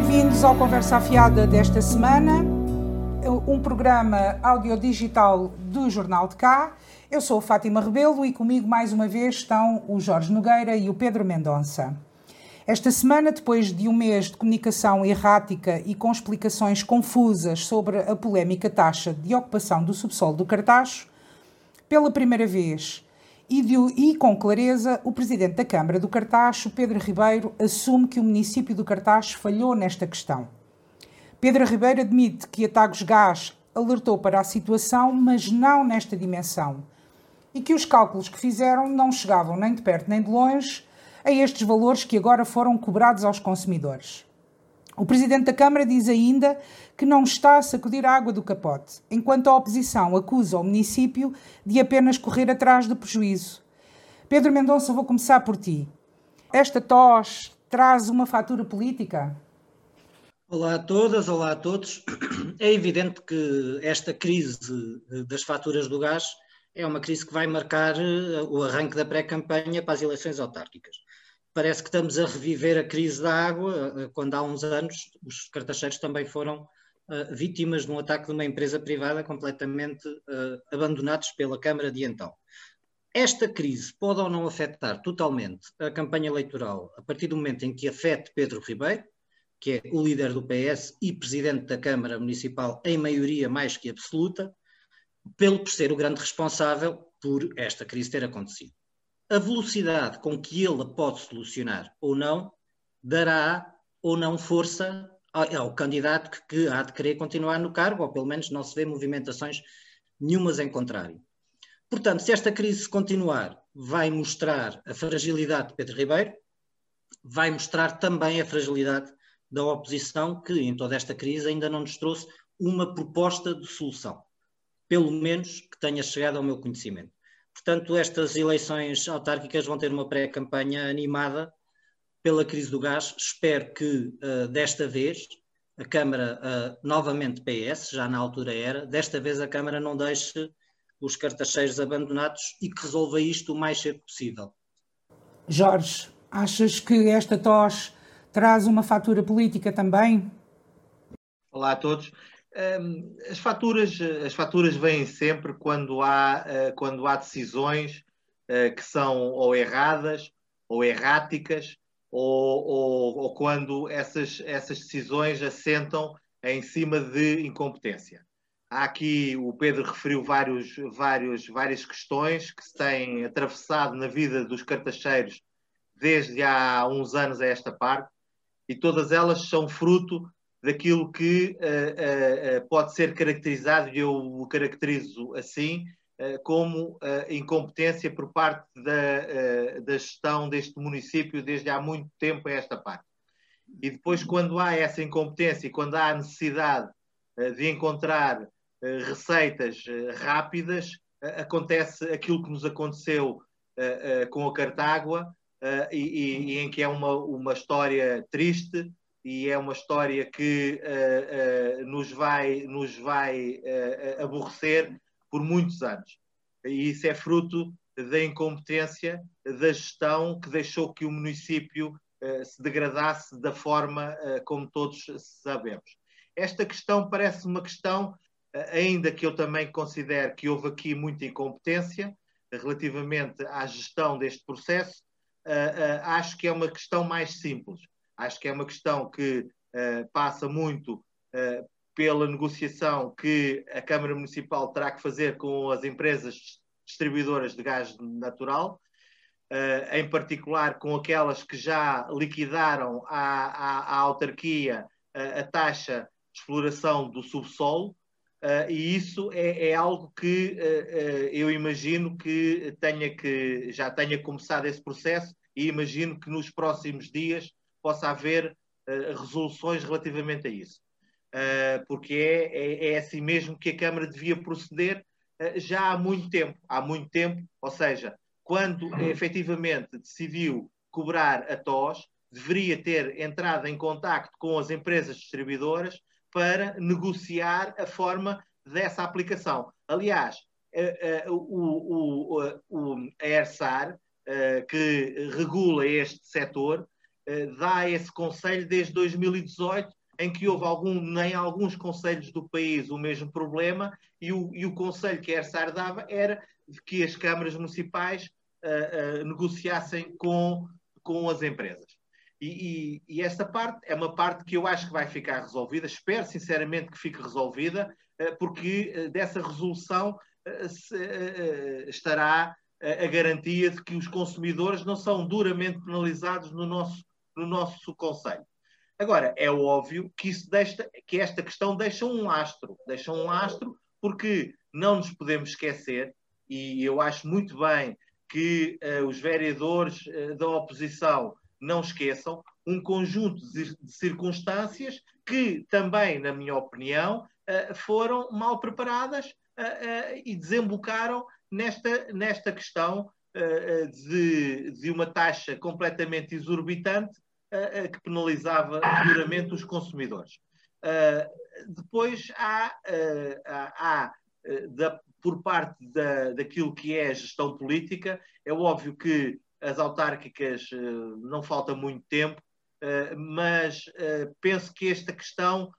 bem-vindos ao Conversa Afiada desta semana, um programa audiodigital do Jornal de Cá. Eu sou Fátima Rebelo e comigo mais uma vez estão o Jorge Nogueira e o Pedro Mendonça. Esta semana, depois de um mês de comunicação errática e com explicações confusas sobre a polémica taxa de ocupação do subsolo do Cartacho, pela primeira vez e, de, e, com clareza, o presidente da Câmara do Cartacho, Pedro Ribeiro, assume que o município do Cartacho falhou nesta questão. Pedro Ribeiro admite que a Tagus Gás alertou para a situação, mas não nesta dimensão, e que os cálculos que fizeram não chegavam nem de perto nem de longe a estes valores que agora foram cobrados aos consumidores. O presidente da Câmara diz ainda que não está a sacudir a água do capote, enquanto a oposição acusa o município de apenas correr atrás do prejuízo. Pedro Mendonça, vou começar por ti. Esta tos traz uma fatura política? Olá a todas, olá a todos. É evidente que esta crise das faturas do gás é uma crise que vai marcar eh, o arranque da pré-campanha para as eleições autárquicas parece que estamos a reviver a crise da água, eh, quando há uns anos os cartacheiros também foram uh, vítimas de um ataque de uma empresa privada completamente uh, abandonados pela Câmara de então. Esta crise pode ou não afetar totalmente a campanha eleitoral a partir do momento em que afete Pedro Ribeiro, que é o líder do PS e presidente da Câmara Municipal em maioria mais que absoluta, pelo por ser o grande responsável por esta crise ter acontecido a velocidade com que ele a pode solucionar ou não dará ou não força ao, ao candidato que, que, há de querer continuar no cargo, ou pelo menos não se vê movimentações nenhumas em contrário. Portanto, se esta crise continuar, vai mostrar a fragilidade de Pedro Ribeiro, vai mostrar também a fragilidade da oposição, que em toda esta crise ainda não nos trouxe uma proposta de solução, pelo menos que tenha chegado ao meu conhecimento. Portanto, estas eleições autárquicas vão ter uma pré-campanha animada pela crise do gás. Espero que uh, desta vez a Câmara, uh, novamente PS, já na altura era, desta vez a Câmara não deixe os cartacheiros abandonados e que resolva isto o mais cedo possível. Jorge, achas que esta tos traz uma fatura política também? Olá a todos. As faturas, as faturas vêm sempre quando há, eh, quando há decisões que são ou erradas ou erráticas ou, ou, ou quando essas, essas decisões assentam em cima de incompetência. Há aqui, o Pedro referiu vários, vários, várias questões que se têm atravessado na vida dos cartacheiros desde há uns anos a esta parte, e todas elas são fruto daquilo que uh, uh, pode ser caracterizado, e eu o caracterizo assim, como incompetência por parte da, da gestão deste município desde há muito tempo a esta parte. E depois, quando há essa incompetência e quando há a necessidade de encontrar receitas rápidas, acontece aquilo que nos aconteceu com a Cartágua, e, e, em que é uma, uma história triste, e é uma história que nos vai, nos vai aborrecer por muitos anos. E isso é fruto da incompetência da gestão que deixou que o município se degradasse da forma como todos sabemos. Esta questão parece uma questão, ainda que eu também considero que houve aqui muita incompetência relativamente à gestão deste processo, acho que é uma questão mais simples Acho que é uma questão que passa muito pela negociação que a Câmara Municipal terá que fazer com as empresas distribuidoras de gás natural, uh, em particular com aquelas que já liquidaram à, à, à autarquia a taxa de exploração do subsolo. Uh, e isso é, é algo que uh, uh, eu imagino que tenha que já tenha começado esse processo e imagino que nos próximos dias possa haver uh, resoluções relativamente a isso. Uh, porque é, é, é, assim mesmo que a Câmara devia proceder uh, já há muito tempo. Há muito tempo, ou seja, quando efetivamente decidiu cobrar a TOS, deveria ter entrado em contacto com as empresas distribuidoras para negociar a forma dessa aplicação. Aliás, o, o, o, a ERSAR, que regula este setor, dá esse conselho desde 2018, em que houve algum, alguns conselhos do país o mesmo problema, e o, e o conselho que ERSAR dava era que as câmaras municipais uh, uh, negociassem com, com as empresas. E, e, e, esta parte é uma parte que eu acho que vai ficar resolvida, espero sinceramente que fique resolvida, uh, porque dessa resolução estará a garantia de que os consumidores não são duramente penalizados no nosso, no nosso Conselho. Agora, é óbvio que, isso que esta questão deixa um lastro, deixa um lastro porque não nos podemos esquecer, e eu acho muito bem que uh, os vereadores uh, da oposição não esqueçam, um conjunto de, de, circunstâncias que também, na minha opinião, uh, foram mal preparadas e desembocaram nesta, nesta questão de, de uma taxa completamente exorbitante que penalizava duramente os consumidores. Uh, depois há, uh, há da, por parte da, daquilo que é gestão política, é óbvio que as autárquicas não falta muito tempo, mas penso que esta questão,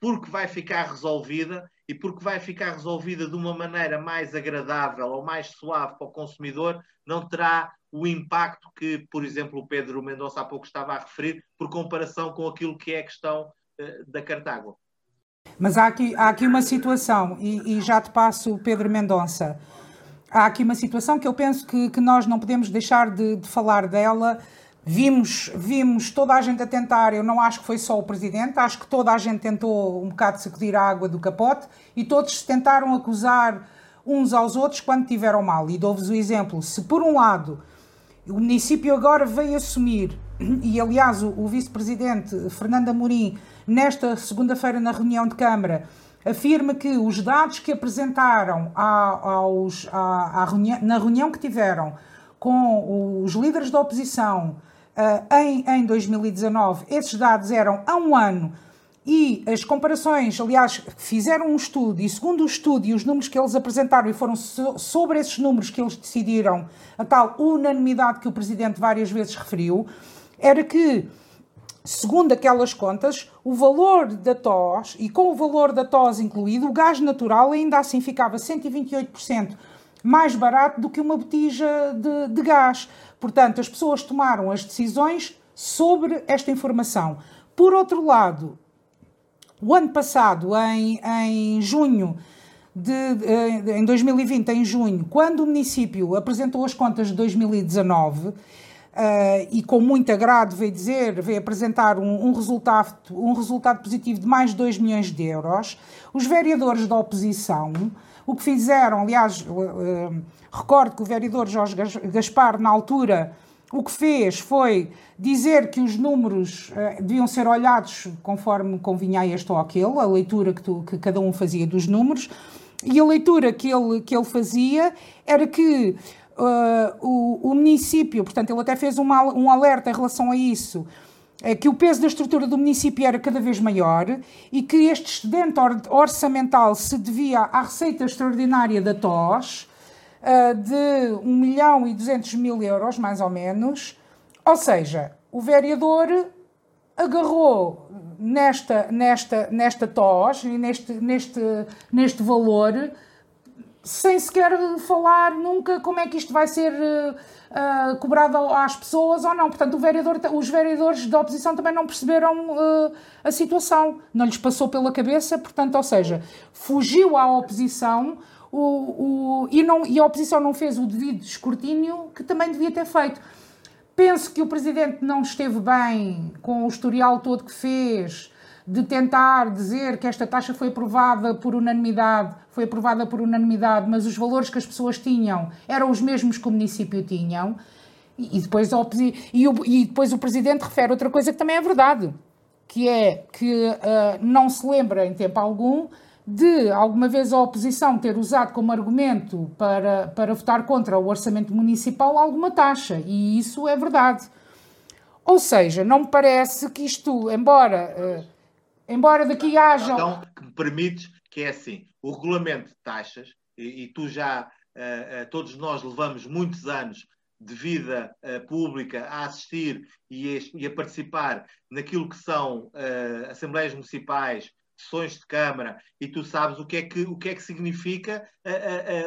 porque vai ficar resolvida e porque vai ficar resolvida de uma maneira mais agradável ou mais suave para o consumidor, não terá o impacto que, por exemplo, o Pedro Mendonça há pouco estava a referir, por comparação com aquilo que é a questão uh, da Cartago. Mas há aqui, há aqui uma situação, e, e, já te passo, Pedro Mendonça, há aqui uma situação que eu penso que, que nós não podemos deixar de, de falar dela. Vimos, vimos toda a gente a tentar, eu não acho que foi só o Presidente, acho que toda a gente tentou um bocado sacudir a água do capote e todos tentaram acusar uns aos outros quando tiveram mal. E dou-vos o exemplo: se por um lado o município agora veio assumir, e aliás o, o vice-presidente Fernando Amorim, nesta segunda-feira na reunião de Câmara, afirma que os dados que apresentaram aos, reunião, na reunião que tiveram com os líderes da oposição em, em 2019, esses dados eram há um ano e as comparações, aliás, fizeram um estudo e segundo o estudo e os números que eles apresentaram e foram so sobre esses números que eles decidiram a tal unanimidade que o Presidente várias vezes referiu, era que, segundo aquelas contas, o valor da TOS, e com o valor da TOS incluído, o gás natural ainda assim ficava 128% mais barato do que uma botija de, de gás. Portanto, as pessoas tomaram as decisões sobre esta informação. Por outro lado, o ano passado, em, em junho de, de, em 2020, em junho, quando o município apresentou as contas de 2019, uh, eh, e com muito agrado veio dizer, veio apresentar um, um, resultado, um resultado positivo de mais de 2 milhões de euros, os vereadores da oposição, o que fizeram, aliás, uh, recordo que o vereador Jorge Gaspar, na altura, o que fez foi dizer que os números uh, deviam ser olhados conforme convinha a este ou aquele, a leitura que, tu, que, cada um fazia dos números, e a leitura que ele, que ele fazia era que uh, o, o, município, portanto, ele até fez uma, um alerta em relação a isso, que o peso da estrutura do município era cada vez maior e que este excedente orçamental se devia à receita extraordinária da TOS, uh, de 1 milhão e 200 mil euros, mais ou menos. Ou seja, o vereador agarrou nesta, nesta, nesta TOS e neste, neste, neste valor sem sequer falar nunca como é que isto vai ser uh, cobrado às pessoas ou não. Portanto, vereador, os vereadores da oposição também não perceberam uh, a situação, não lhes passou pela cabeça, portanto, ou seja, fugiu à oposição o, o, e, não, e a oposição não fez o devido escrutínio que também devia ter feito. Penso que o Presidente não esteve bem com o historial todo que fez, de tentar dizer que esta taxa foi aprovada por unanimidade, foi aprovada por unanimidade, mas os valores que as pessoas tinham eram os mesmos que o município tinham. E depois, e, o, e depois o Presidente refere outra coisa que também é verdade, que é que uh, não se lembra em tempo algum de alguma vez a oposição ter usado como argumento para, para votar contra o orçamento municipal alguma taxa, e isso é verdade. Ou seja, não me parece que isto, embora, uh, embora daqui haja. Então, que me permites que é assim: o regulamento de taxas, e, e tu já, uh, uh, todos nós levamos muitos anos de vida uh, pública a assistir e a, e a, participar naquilo que são assembleias municipais, sessões de Câmara, e tu sabes o que é que, o que, é que significa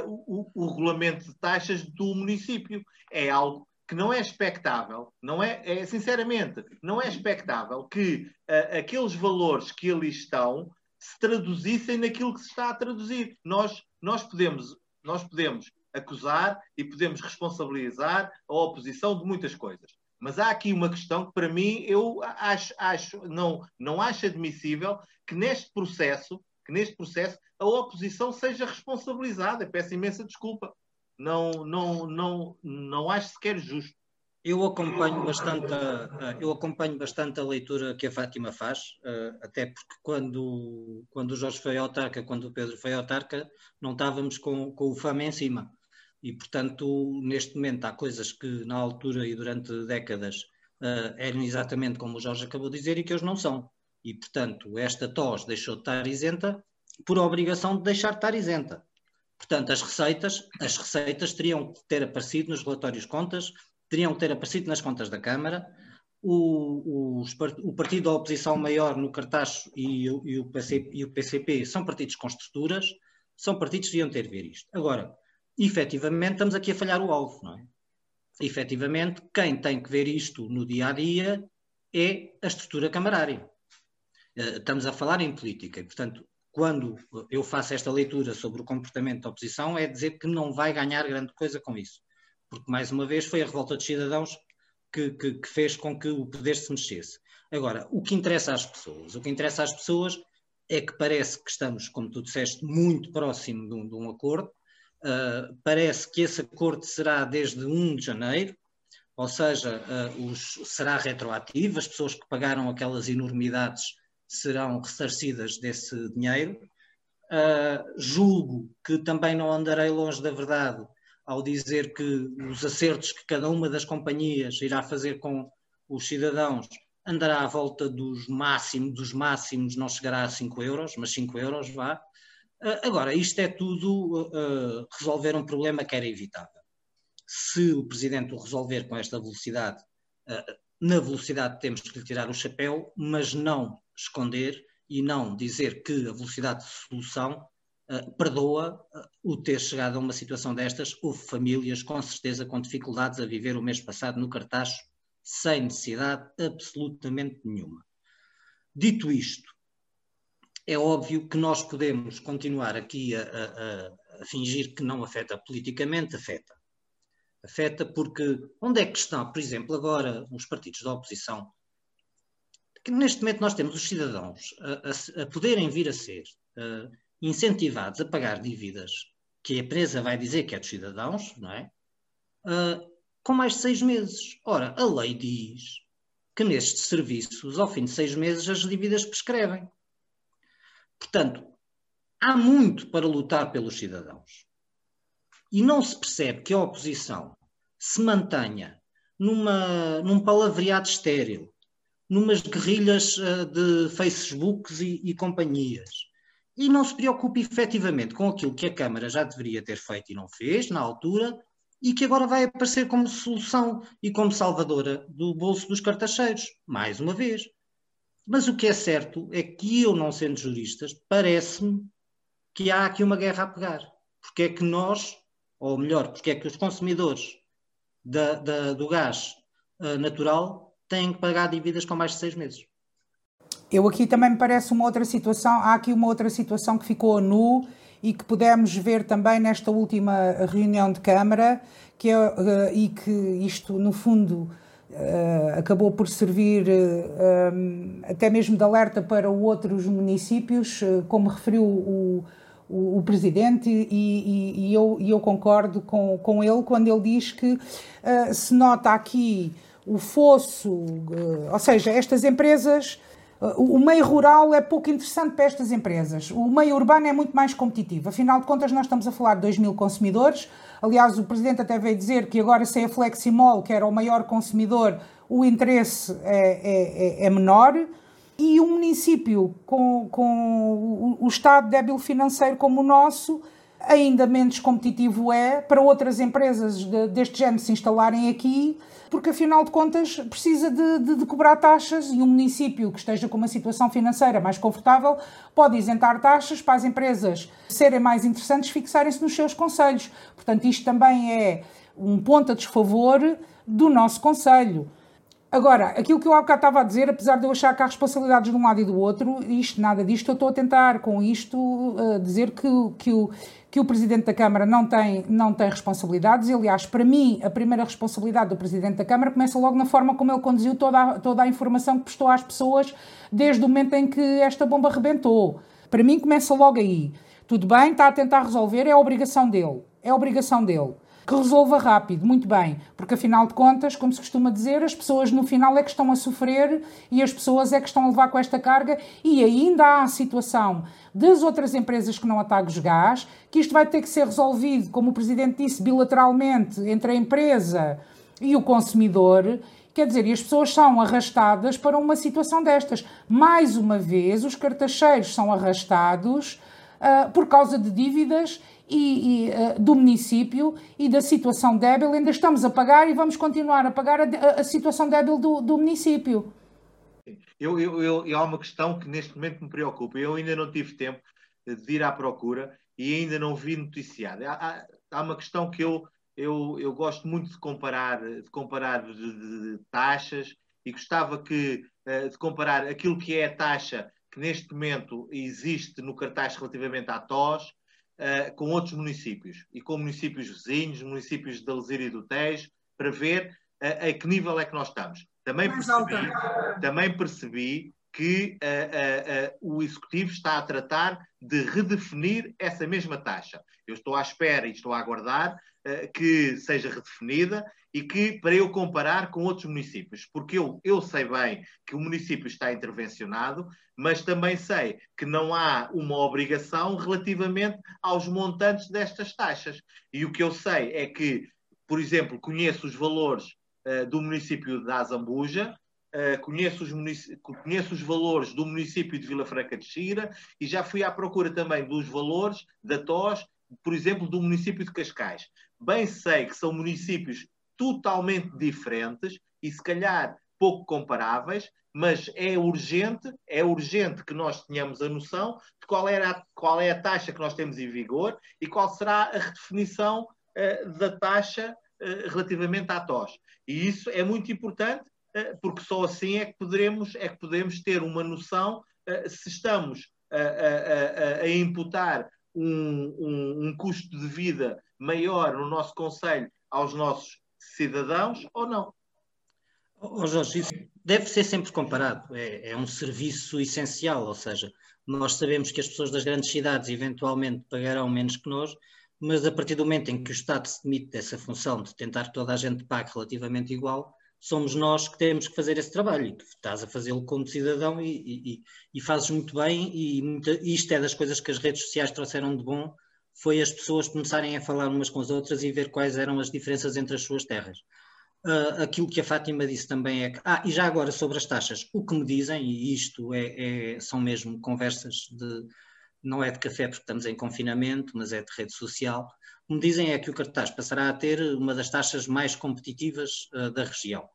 o, o, regulamento de taxas do município. É algo que não é expectável, não é, é sinceramente, não é expectável que aqueles valores que ali estão se traduzissem naquilo que se está a traduzir. Nós, nós podemos, nós podemos acusar e podemos responsabilizar a oposição de muitas coisas. Mas há aqui uma questão que, para mim, eu acho, acho não, não acho admissível que neste processo, que neste processo a oposição seja responsabilizada. peço imensa desculpa. Não, não, não, não acho sequer justo. Eu acompanho bastante a, eu acompanho bastante a leitura que a Fátima faz, até porque quando, quando o Jorge foi autarca, quando o Pedro foi autarca, não estávamos com, com o fama em cima. E, portanto, neste momento há coisas que na altura e durante décadas eram exatamente como o Jorge acabou de dizer e que hoje não são. E, portanto, esta TOS deixou de estar isenta por obrigação de deixar de estar isenta. Portanto, as receitas, as receitas teriam que ter aparecido nos relatórios de contas, teriam que ter aparecido nas contas da Câmara. O, o, partido da oposição maior no Cartacho e, e, o PC, e o PCP são partidos com estruturas, são partidos que deviam ter ver isto. Agora, efetivamente, estamos aqui a falhar o alvo, não é? Efetivamente, quem tem que ver isto no dia a dia é a estrutura camarária. Eh, estamos a falar em política portanto, quando eu faço esta leitura sobre o comportamento da oposição, é dizer que não vai ganhar grande coisa com isso porque mais uma vez foi a revolta dos cidadãos que, que, que, fez com que o poder se mexesse. Agora, o que interessa às pessoas? O que interessa às pessoas é que parece que estamos, como tu disseste, muito próximo de um, de um acordo. Uh, parece que esse acordo será desde 1 de janeiro, ou seja, uh, os, será retroativo, as pessoas que pagaram aquelas enormidades serão ressarcidas desse dinheiro. Uh, julgo que também não andarei longe da verdade ao dizer que os acertos que cada uma das companhias irá fazer com os cidadãos andará à volta dos máximos, dos máximos não chegará a 5 euros, mas 5 euros vá. Ah, agora, isto é tudo uh, resolver um problema que era evitável. Se o Presidente o resolver com esta velocidade, uh, na velocidade temos que lhe tirar o chapéu, mas não esconder e não dizer que a velocidade de solução uh, perdoa uh, o ter chegado a uma situação destas. Houve famílias, com certeza, com dificuldades a viver o mês passado no Cartacho, sem necessidade absolutamente nenhuma. Dito isto, é óbvio que nós podemos continuar aqui a, a, a fingir que não afeta politicamente, afeta. Afeta porque onde é que estão, por exemplo, agora os partidos da oposição que neste momento nós temos os cidadãos a, a, a poderem vir a ser uh, incentivados a pagar dívidas que a empresa vai dizer que é dos cidadãos, não é? Uh, com mais de seis meses. Ora, a lei diz que nestes serviços, ao fim de seis meses, as dívidas prescrevem. Portanto, há muito para lutar pelos cidadãos. E não se percebe que a oposição se mantenha numa, num palavreado estéril, numas guerrilhas uh, de Facebooks e, e companhias, e não se preocupe efetivamente com aquilo que a Câmara já deveria ter feito e não fez na altura e que agora vai aparecer como solução e como salvadora do bolso dos cartacheiros, mais uma vez. Mas o que é certo é que eu, não sendo jurista, parece-me que há aqui uma guerra a pegar. Porque é que nós, ou melhor, porque é que os consumidores da, da, do gás uh, natural têm que pagar dívidas com mais de seis meses? Eu aqui também me parece uma outra situação, há aqui uma outra situação que ficou nu e que pudemos ver também nesta última reunião de Câmara, que é, uh, e que isto, no fundo, uh, acabou por servir um, até mesmo de alerta para outros municípios, como referiu o, o, o Presidente, e, e, e, eu, e eu concordo com, com ele quando ele diz que se nota aqui o fosso, ou seja, estas empresas o meio rural é pouco interessante para estas empresas. O meio urbano é muito mais competitivo. Afinal de contas, nós estamos a falar de 2 mil consumidores. Aliás, o Presidente até veio dizer que agora, sem a Fleximol, que era o maior consumidor, o interesse é, é, é menor. E um município com, com o, o estado débil financeiro como o nosso ainda menos competitivo é para outras empresas de, deste género se instalarem aqui, porque afinal de contas precisa de, de, de, cobrar taxas e um município que esteja com uma situação financeira mais confortável pode isentar taxas para as empresas serem mais interessantes fixarem-se nos seus conselhos. Portanto, isto também é um ponto a desfavor do nosso conselho. Agora, aquilo que eu há bocado estava a dizer, apesar de eu achar que há responsabilidades de um lado e do outro, isto, nada disto, eu estou a tentar com isto uh, dizer que, que, o, que o Presidente da Câmara não tem, não tem responsabilidades. Aliás, para mim, a primeira responsabilidade do Presidente da Câmara começa logo na forma como ele conduziu toda a, toda a informação que prestou às pessoas desde o momento em que esta bomba rebentou. Para mim, começa logo aí. Tudo bem, está a tentar resolver, é a obrigação dele. É a obrigação dele que resolva rápido, muito bem, porque afinal de contas, como se costuma dizer, as pessoas no final é que estão a sofrer e as pessoas é que estão a levar com esta carga. E ainda há a situação das outras empresas que não atagam os gás, que isto vai ter que ser resolvido, como o Presidente disse, bilateralmente entre a empresa e o consumidor, Quer dizer, e as pessoas são arrastadas para uma situação destas. Mais uma vez, os cartacheiros são arrastados uh, por causa de dívidas e, e uh, do município e da situação débil, ainda estamos a pagar e vamos continuar a pagar a, a situação débil do, do município. Eu, eu, eu, há uma questão que neste momento me preocupa. Eu ainda não tive tempo de ir à procura e ainda não vi noticiado. Há, há, há uma questão que eu, eu, eu gosto muito de comparar, de comparar de, de, de taxas e gostava que, uh, de comparar aquilo que é a taxa que neste momento existe no cartaz relativamente à TOS uh, com outros municípios e com municípios vizinhos, municípios de Alzira e do Tejo, para ver uh, a que nível é que nós estamos. Também percebi, também percebi que uh, o Executivo está a tratar de redefinir essa mesma taxa. Eu estou à espera e estou a aguardar que seja redefinida e que para eu comparar com outros municípios, porque eu, eu sei bem que o município está intervencionado, mas também sei que não há uma obrigação relativamente aos montantes destas taxas. E o que eu sei é que, por exemplo, conheço os valores uh, do município de Azambuja, Uh, conheço, os conheço, os valores do município de Vila Franca de Xira e já fui à procura também dos valores da TOS, por exemplo, do município de Cascais. Bem sei que são municípios totalmente diferentes e se calhar pouco comparáveis, mas é urgente, é urgente que nós tenhamos a noção de qual, era a, qual é a taxa que nós temos em vigor e qual será a redefinição uh, da taxa uh, relativamente à TOS. E isso é muito importante, uh, porque só assim é que poderemos, é que podemos ter uma noção se estamos a, a, a imputar um, um, um custo de vida maior no nosso Conselho aos nossos cidadãos ou não. Oh, Jorge, isso deve ser sempre comparado. É, é, um serviço essencial, ou seja, nós sabemos que as pessoas das grandes cidades eventualmente pagarão menos que nós, mas a partir do momento em que o Estado se demite dessa função de tentar que toda a gente pague relativamente igual, somos nós que temos que fazer esse trabalho. E tu estás a fazê-lo como cidadão e, e, e, fazes muito bem. E muita, isto é das coisas que as redes sociais trouxeram de bom foi as pessoas começarem a falar umas com as outras e ver quais eram as diferenças entre as suas terras. Uh, aquilo que a Fátima disse também é que. Ah, e já agora sobre as taxas, o que me dizem, e isto é, é, são mesmo conversas de. não é de café porque estamos em confinamento, mas é de rede social. O que me dizem é que o cartaz passará a ter uma das taxas mais competitivas uh, da região.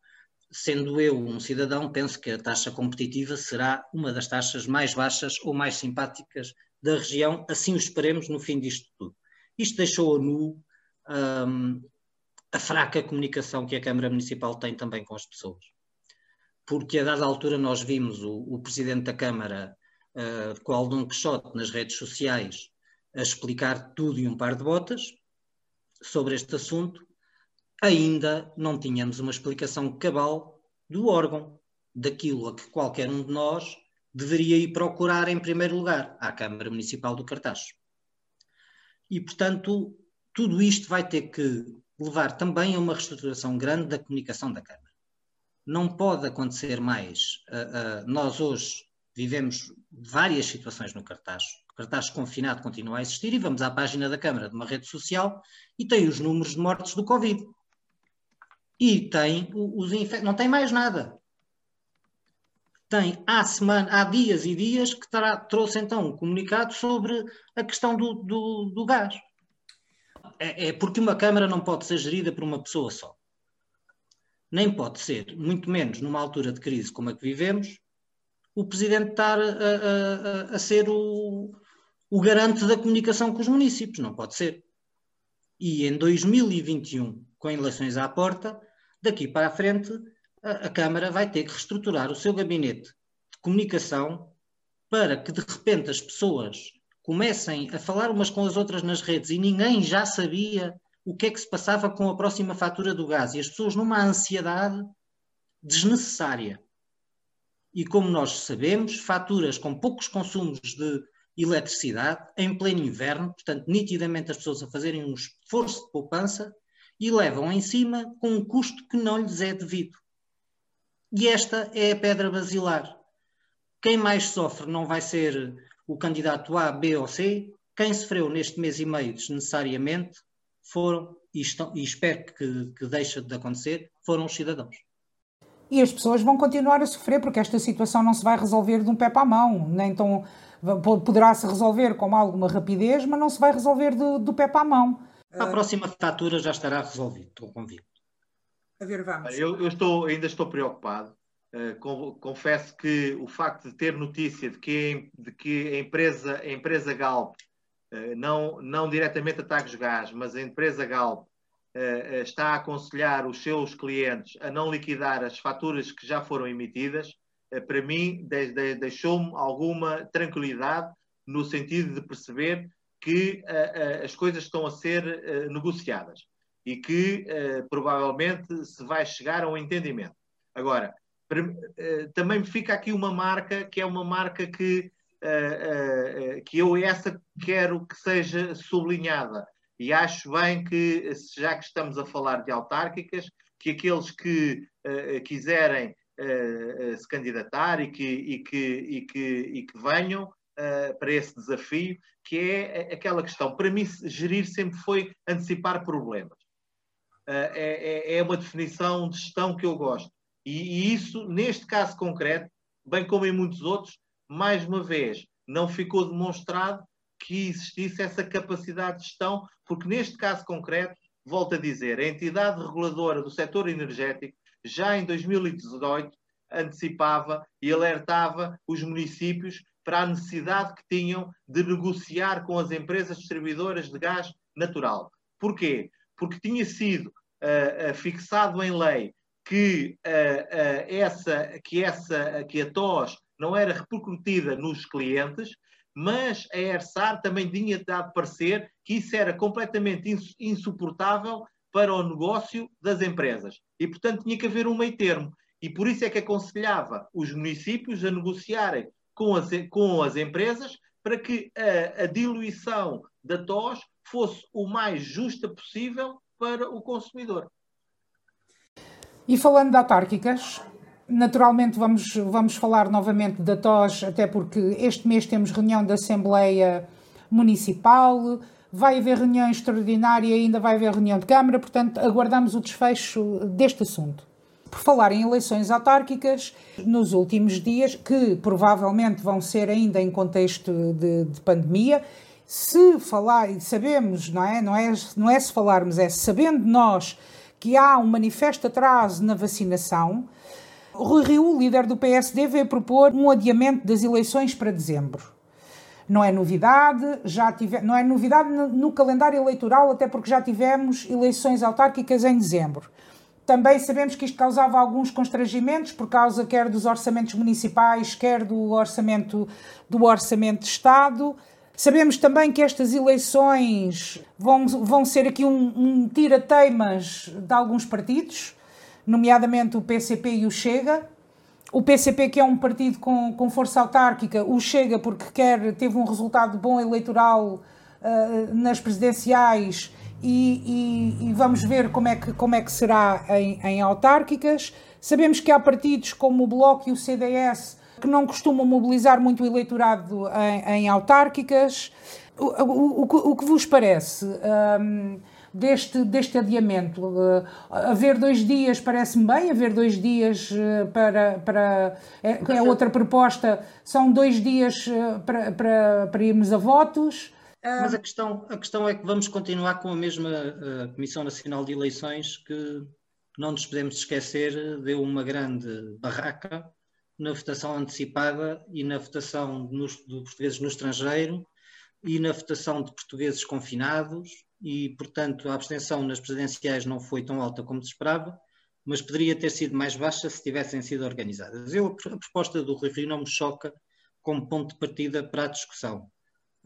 Sendo eu um cidadão, penso que a taxa competitiva será uma das taxas mais baixas ou mais simpáticas da região, assim o esperemos no fim disto tudo. Isto deixou a nu um, a fraca comunicação que a Câmara Municipal tem também com as pessoas. Porque a dada altura nós vimos o, o Presidente da Câmara uh, com Aldon Quixote nas redes sociais a explicar tudo e um par de botas sobre este assunto, ainda não tínhamos uma explicação cabal do órgão, daquilo a que qualquer um de nós deveria ir procurar em primeiro lugar à Câmara Municipal do Cartaz. E, portanto, tudo isto vai ter que levar também a uma reestruturação grande da comunicação da Câmara. Não pode acontecer mais. Uh, uh, nós hoje vivemos várias situações no cartaz. O cartaz confinado continua a existir e vamos à página da Câmara de uma rede social e tem os números de mortes do Covid. E tem os infectados. Não tem mais nada tem há, semana, há dias e dias que terá, trouxe então um comunicado sobre a questão do, do, do gás. é, é porque uma Câmara não pode ser gerida por uma pessoa só. Nem pode ser, muito menos numa altura de crise como a que vivemos, o Presidente estar a, a, a, ser o, o garante da comunicação com os municípios. Não pode ser. E em 2021, com eleições à porta, daqui para a frente, a, a Câmara vai ter que reestruturar o seu gabinete de comunicação para que de repente as pessoas comecem a falar umas com as outras nas redes e ninguém já sabia o que é que se passava com a próxima fatura do gás e as pessoas numa ansiedade desnecessária. E como nós sabemos, faturas com poucos consumos de eletricidade em pleno inverno, portanto, nitidamente as pessoas a fazerem um esforço de poupança e levam em cima com um custo que não lhes é devido. E esta é a pedra basilar. Quem mais sofre não vai ser o candidato A, B ou C. Quem sofreu neste mês e meio desnecessariamente foram, e, estão, e espero que, que deixe de acontecer, foram os cidadãos. E as pessoas vão continuar a sofrer porque esta situação não se vai resolver de um pé para a mão, nem tão poderá-se resolver com alguma rapidez, mas não se vai resolver do, do pé para a mão. A próxima fatura já estará resolvido, estou convicto. A ver, vamos. Eu, eu estou, ainda estou preocupado. Uh, confesso que o facto de ter notícia de que, de que a, empresa, a empresa Galp, uh, não, não diretamente a Tagus Gás, mas a empresa Galp, uh, está a aconselhar os seus clientes a não liquidar as faturas que já foram emitidas, para mim, deixou-me alguma tranquilidade no sentido de perceber que as coisas estão a ser negociadas e que provavelmente se vai chegar a um entendimento. Agora, também me fica aqui uma marca que é uma marca que, que eu essa quero que seja sublinhada. E acho bem que, já que estamos a falar de autárquicas, que aqueles que quiserem uh, se candidatar e que, e que, e que, e que venham uh, para esse desafio, que é aquela questão. Para mim, gerir sempre foi antecipar problemas. Uh, é, é, uma definição de gestão que eu gosto. E, e isso, neste caso concreto, bem como em muitos outros, mais uma vez, não ficou demonstrado que existisse essa capacidade de gestão, porque neste caso concreto, volto a dizer, a entidade reguladora do setor energético já em 2018 antecipava e alertava os municípios para a necessidade que tinham de negociar com as empresas distribuidoras de gás natural. Porquê? Porque tinha sido uh, fixado em lei que, uh, essa, que, essa, que a TOS não era repercutida nos clientes, mas a ERSAR também tinha dado parecer que isso era completamente insuportável para o negócio das empresas. E, portanto, tinha que haver um meio termo. E por isso é que aconselhava os municípios a negociarem com as, com as empresas para que a, a diluição da TOS fosse o mais justa possível para o consumidor. E falando de autárquicas, naturalmente vamos, vamos falar novamente da TOS, até porque este mês temos reunião da Assembleia Municipal, vai haver reunião extraordinária e ainda vai haver reunião de Câmara, portanto, aguardamos o desfecho deste assunto. Por falar em eleições autárquicas, nos últimos dias, que provavelmente vão ser ainda em contexto de, de pandemia, se falar, e sabemos, não é? Não é, não é se falarmos, é sabendo nós que há um manifesto atraso na vacinação, Rui Rio, líder do PSD, veio propor um adiamento das eleições para dezembro. Não é novidade, já tive, não é novidade no, calendário eleitoral, até porque já tivemos eleições autárquicas em dezembro. Também sabemos que isto causava alguns constrangimentos por causa quer dos orçamentos municipais, quer do orçamento do orçamento de Estado. Sabemos também que estas eleições vão, vão ser aqui um, um tira-teimas de alguns partidos, nomeadamente o PCP e o Chega, o PCP, que é um partido com, com força autárquica, o chega porque quer, teve um resultado bom eleitoral uh, nas presidenciais e, e, e, vamos ver como é que, como é que será em, em autárquicas. Sabemos que há partidos como o Bloco e o CDS que não costumam mobilizar muito o eleitorado em, em autárquicas. O, o, o, o, que vos parece? Um, deste, deste adiamento. Uh, haver dois dias parece-me bem, haver dois dias uh, para. para é, é outra proposta, são dois dias uh, para, para, para irmos a votos. Mas a questão, a questão é que vamos continuar com a mesma uh, Comissão Nacional de Eleições que não nos podemos esquecer, deu uma grande barraca na votação antecipada e na votação nos, de portugueses no estrangeiro e na votação de portugueses confinados e, portanto, a abstenção nas presidenciais não foi tão alta como se esperava, mas poderia ter sido mais baixa se tivessem sido organizadas. Eu, a proposta do Rui Rio não me choca como ponto de partida para a discussão.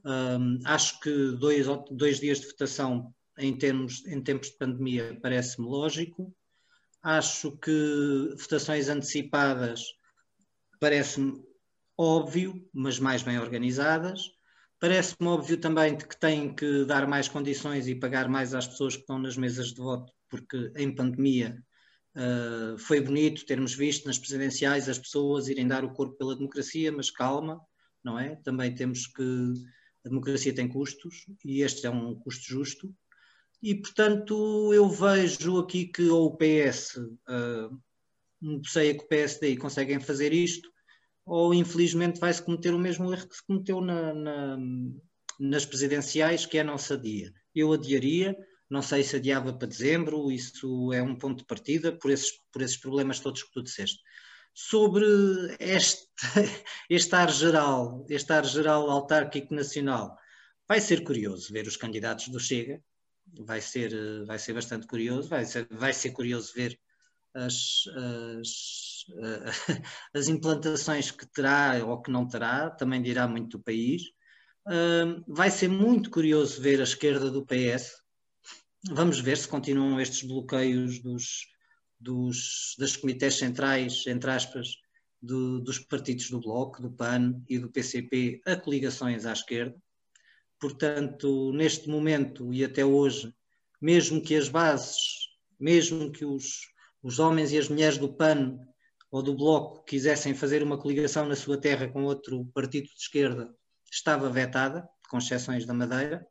Um, acho que dois, dois dias de votação em, termos, em tempos de pandemia parece-me lógico. Acho que votações antecipadas parece-me óbvio, mas mais bem organizadas. Parece-me óbvio também que têm que dar mais condições e pagar mais às pessoas que estão nas mesas de voto, porque em pandemia uh, foi bonito termos visto nas presidenciais as pessoas irem dar o corpo pela democracia, mas calma, não é? Também temos que. A democracia tem custos e este é um custo justo. E, portanto, eu vejo aqui que ou o PS uh, negocia com o PSD conseguem fazer isto, ou infelizmente vai-se cometer o mesmo erro que se cometeu na, na, nas presidenciais, que é não se adia. Eu adiaria, não sei se adiava para dezembro, isso é um ponto de partida por esses, por esses problemas todos que tu disseste. Sobre este, este ar geral, este ar geral autárquico nacional, vai ser curioso ver os candidatos do Chega, vai ser, vai ser bastante curioso, vai ser, vai ser curioso ver as, as, as implantações que terá ou que não terá, também dirá muito do país. vai ser muito curioso ver a esquerda do PS. Vamos ver se continuam estes bloqueios dos, dos, das comitês centrais, entre aspas, do, dos partidos do Bloco, do PAN e do PCP a coligações à esquerda. Portanto, neste momento e até hoje, mesmo que as bases, mesmo que os, os homens e as mulheres do PAN ou do Bloco quisessem fazer uma coligação na sua terra com outro partido de esquerda, estava vetada, com exceções da Madeira.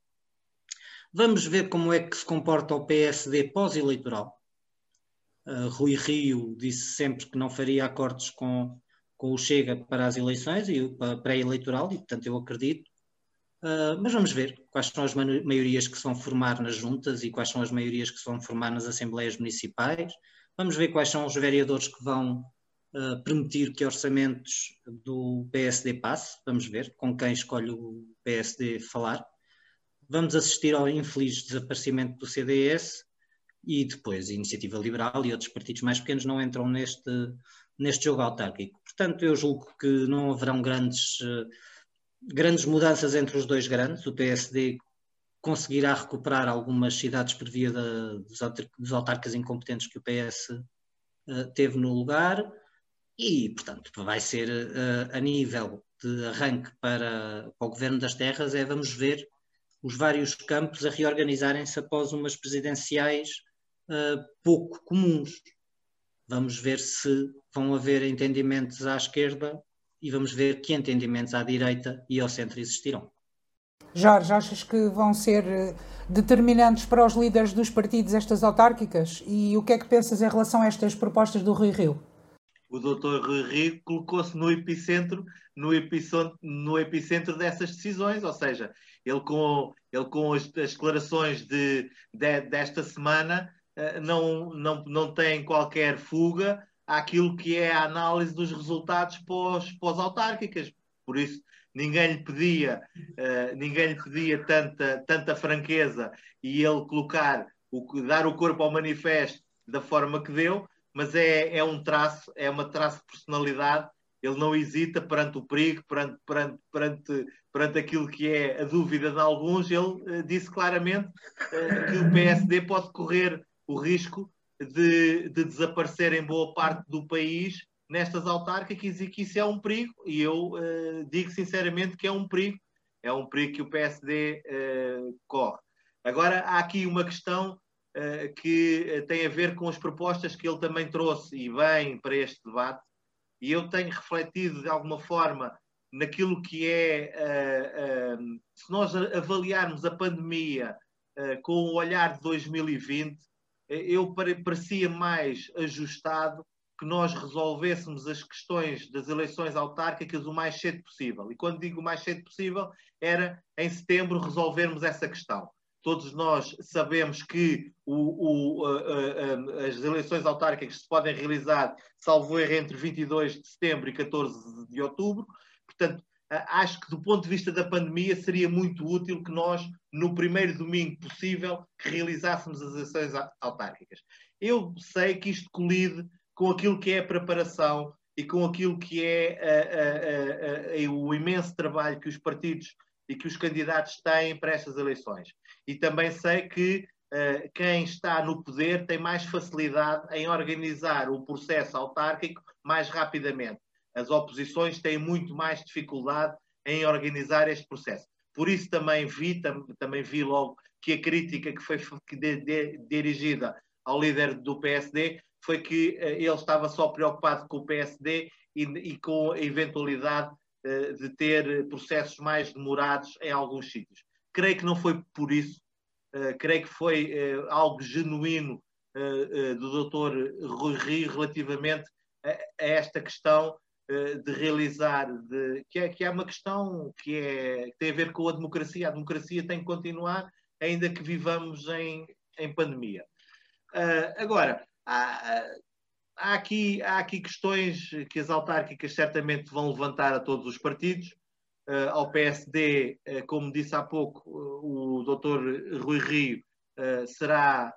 Vamos ver como é que se comporta o PSD pós-eleitoral. Uh, Rui Rio disse sempre que não faria acordos com, com o Chega para as eleições e para pré-eleitoral, e portanto eu acredito. Uh, mas vamos ver quais são as maiorias que se vão formar nas juntas e quais são as maiorias que se vão formar nas assembleias municipais. Vamos ver quais são os vereadores que vão uh, permitir que orçamentos do PSD passe. Vamos ver com quem escolhe o PSD falar. Vamos assistir ao infeliz desaparecimento do CDS e depois a Iniciativa Liberal e outros partidos mais pequenos não entram neste, neste jogo autárquico. Portanto, eu julgo que não haverão grandes, uh, grandes mudanças entre os dois grandes. O PSD conseguirá recuperar algumas cidades por via da, dos autarcas incompetentes que o PS uh, eh, teve no lugar e, portanto, vai ser uh, a nível de arranque para, para, o governo das terras é vamos ver os vários campos a reorganizarem-se após umas presidenciais uh, pouco comuns. Vamos ver se vão haver entendimentos à esquerda e vamos ver que entendimentos à direita e ao centro existirão. Jorge, achas que vão ser eh, determinantes para os líderes dos partidos estas autárquicas? E o que é que pensas em relação a estas propostas do Rui Rio? O doutor Rui Rio colocou-se no epicentro, no epicentro, no epicentro dessas decisões, ou seja, ele com, ele com as, as declarações de, de, desta semana eh, não, não, não tem qualquer fuga àquilo que é a análise dos resultados pós, pós-autárquicas. Por isso, ninguém lhe pedia, uh, ninguém lhe pedia tanta, tanta franqueza e ele colocar, o, dar o corpo ao manifesto da forma que deu, mas é, é um traço, é uma traço de personalidade. Ele não hesita perante o perigo, perante, perante, perante, perante aquilo que é a dúvida de alguns. Ele uh, disse claramente uh, que o PSD pode correr o risco de, de desaparecer em boa parte do país nestas autárquicas e que isso é um perigo, e eu uh, digo sinceramente que é um perigo, é um perigo que o PSD uh, eh, corre. Agora, há aqui uma questão uh, que tem a ver com as propostas que ele também trouxe e vem para este debate, e eu tenho refletido de alguma forma naquilo que é, se nós avaliarmos a pandemia com o olhar de 2020, eu parecia mais ajustado que nós resolvêssemos as questões das eleições autárquicas o mais cedo possível. E quando digo o mais cedo possível, era em setembro resolvermos essa questão. Todos nós sabemos que o, o, a, a, as eleições autárquicas se podem realizar, salvo erro, entre 22 de setembro e 14 de outubro. Portanto, acho que do ponto de vista da pandemia seria muito útil que nós, no primeiro domingo possível, realizássemos as eleições autárquicas. Eu sei que isto colide com aquilo que é a preparação e com aquilo que é a, a, a, o imenso trabalho que os partidos e que os candidatos têm para estas eleições. E também sei que uh, quem está no poder tem mais facilidade em organizar o processo autárquico mais rapidamente. As oposições têm muito mais dificuldade em organizar este processo. Por isso também vi, tam, também vi logo que a crítica que foi de, de, dirigida ao líder do PSD foi que uh, ele estava só preocupado com o PSD e, e com a eventualidade uh, de ter processos mais demorados em alguns sítios. Creio que não foi por isso, uh, creio que foi algo genuíno do doutor Rui Rio relativamente a, esta questão de realizar, de, que, é, que é uma questão que, é, que tem a ver com a democracia. A democracia tem que continuar, ainda que vivamos em, em pandemia. Uh, agora, há, há, aqui, há aqui questões que as autárquicas certamente vão levantar a todos os partidos. Uh, ao PSD, uh, ah, como disse há pouco, uh, o doutor Rui Rio será,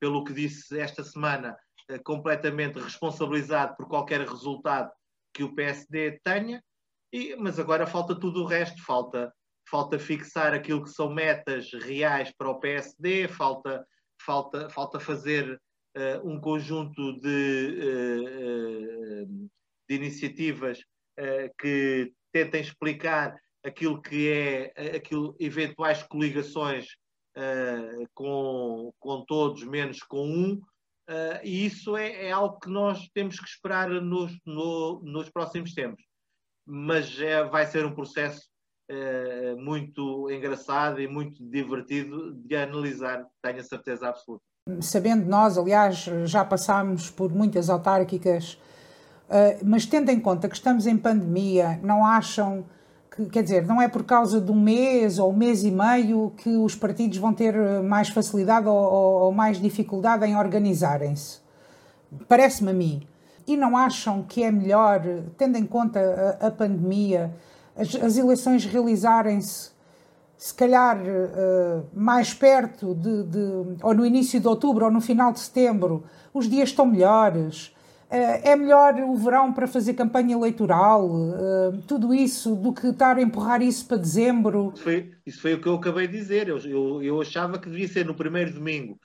pelo que disse esta semana, completamente responsabilizado por qualquer resultado que o PSD tenha, e, mas agora falta tudo o resto, falta, falta fixar aquilo que são metas reais para o PSD, falta, falta, falta fazer uh, um conjunto de, uh, de iniciativas que tentem explicar aquilo que é aquilo, eventuais coligações com, com todos menos com um, e isso é, é, algo que nós temos que esperar nos, no, nos próximos tempos. Mas é, vai ser um processo muito engraçado e muito divertido de analisar, tenho a certeza absoluta sabendo nós, aliás, já passámos por muitas autárquicas, uh, mas tendo em conta que estamos em pandemia, não acham que, quer dizer, não é por causa de um mês ou um mês e meio que os partidos vão ter mais facilidade ou, ou mais dificuldade em organizarem-se? Parece-me a mim. E não acham que é melhor, tendo em conta a, a pandemia, as, as eleições realizarem-se se calhar uh, mais perto de, de, ou no início de outubro ou no final de setembro, os dias estão melhores. Uh, é melhor o verão para fazer campanha eleitoral, uh, tudo isso, do que estar a empurrar isso para dezembro. Isso foi, isso foi o que eu acabei de dizer. Eu, eu, eu achava que devia ser no primeiro domingo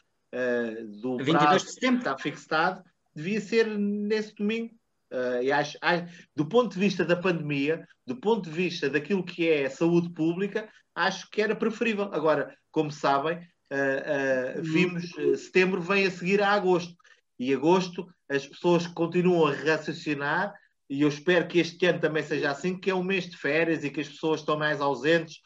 do 22 prazo, de setembro. Está fixado, devia ser nesse domingo. Uh, e acho, acho, do ponto de vista da pandemia, do ponto de vista daquilo que é a saúde pública, acho que era preferível. Agora, como sabem, uh, uh, vimos setembro vem a seguir a agosto. E agosto as pessoas continuam a raciocinar, e eu espero que este ano também seja assim, que é um mês de férias e que as pessoas estão mais ausentes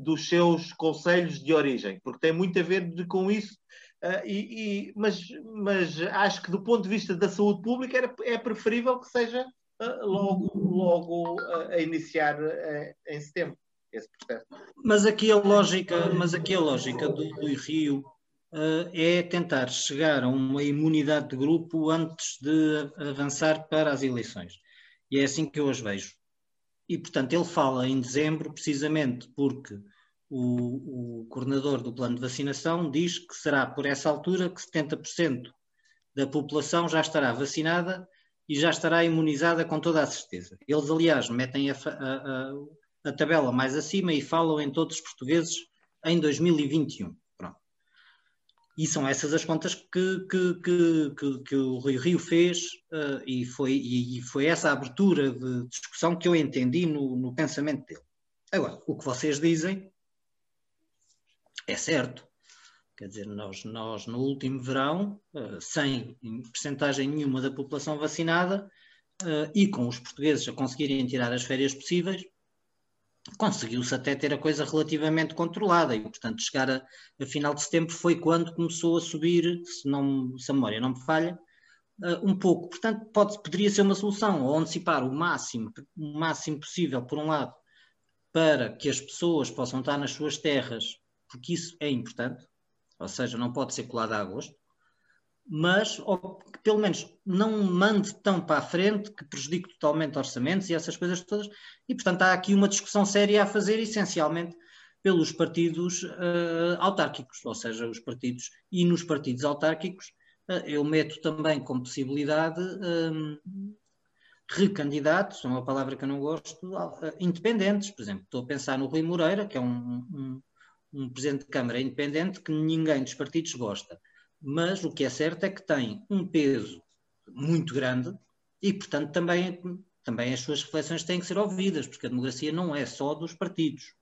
dos seus conselhos de origem, porque tem muito a ver de, com isso Uh, e, e, mas, mas acho que do ponto de vista da saúde pública era, é preferível que seja uh, logo, logo uh, a iniciar em setembro esse processo. Mas aqui a lógica, mas aqui a lógica do, do Rio é tentar chegar a uma imunidade de grupo antes de avançar para as eleições. E é assim que eu as vejo. E, portanto, ele fala em dezembro precisamente porque o, o coordenador do plano de vacinação diz que será por essa altura que 70% da população já estará vacinada e já estará imunizada com toda a certeza. Eles, aliás, metem a, a, a, tabela mais acima e falam em todos os portugueses em 2021. Pronto. E são essas as contas que, que, que, que, o Rio Rio fez uh, e, foi, e, foi essa abertura de discussão que eu entendi no, no pensamento dele. Agora, o que vocês dizem é certo. Quer dizer, nós, nós no último verão, uh, sem percentagem nenhuma da população vacinada uh, e com os portugueses a conseguirem tirar as férias possíveis, conseguiu-se até ter a coisa relativamente controlada e, portanto, chegar a, a, final de setembro foi quando começou a subir, se, não, se a memória não me falha, uh, um pouco. Portanto, pode, poderia ser uma solução, ou antecipar o máximo, o máximo possível, por um lado, para que as pessoas possam estar nas suas terras, porque isso é importante, ou seja, não pode ser colado a agosto, mas ou, pelo menos não mande tão para a frente que prejudique totalmente orçamentos e essas coisas todas. E, portanto, há aqui uma discussão séria a fazer, essencialmente, pelos partidos uh, autárquicos, ou seja, os partidos e nos partidos autárquicos uh, eu meto também como possibilidade um, recandidatos, é uma palavra que eu não gosto, independentes, por exemplo, estou a pensar no Rui Moreira, que é um, um, um presidente de Câmara independente que ninguém dos partidos gosta, mas o que é certo é que tem um peso muito grande e, portanto, também, também as suas reflexões têm que ser ouvidas, porque a democracia não é só dos partidos.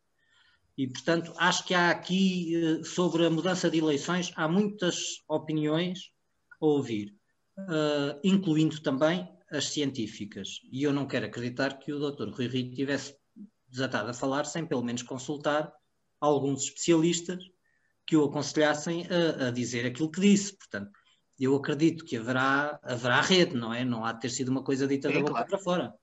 E, portanto, acho que há aqui, eh, sobre a mudança de eleições, há muitas opiniões a ouvir, uh, incluindo também as científicas. E eu não quero acreditar que o Dr. Rui Rio tivesse desatado a falar sem pelo menos consultar alguns especialistas que o aconselhassem a, a dizer aquilo que disse. Portanto, eu acredito que haverá, haverá rede, não é? Não há de ter sido uma coisa dita da boca claro. para fora.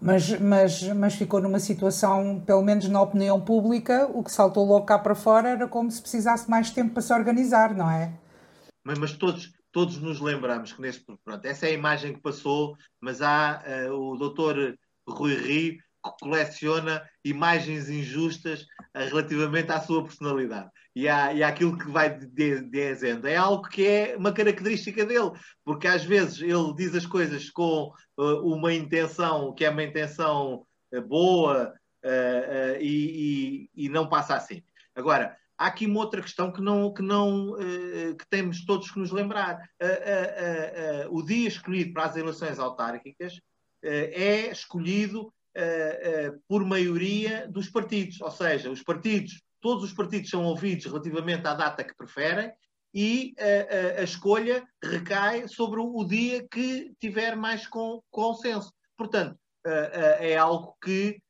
Mas, mas, mas ficou numa situação, pelo menos na opinião pública, o que saltou logo cá para fora era como se precisasse mais tempo para se organizar, não é? Mas, mas todos, todos nos lembramos que neste. Pronto, essa é a imagem que passou, mas há uh, o doutor Rui Rio coleciona imagens injustas uh, relativamente à sua personalidade e, à, e àquilo que vai dizendo. É algo que é uma característica dele, porque às vezes ele diz as coisas com uh, uma intenção que é uma intenção uh, boa uh, e, e, e, não passa assim. Agora, há aqui uma outra questão que não que não que temos todos que nos lembrar. o dia escolhido para as eleições autárquicas é escolhido por maioria dos partidos, ou seja, os partidos, todos os partidos são ouvidos relativamente à data que preferem e a, a, escolha recai sobre o dia que tiver mais consenso. Portanto, é algo que,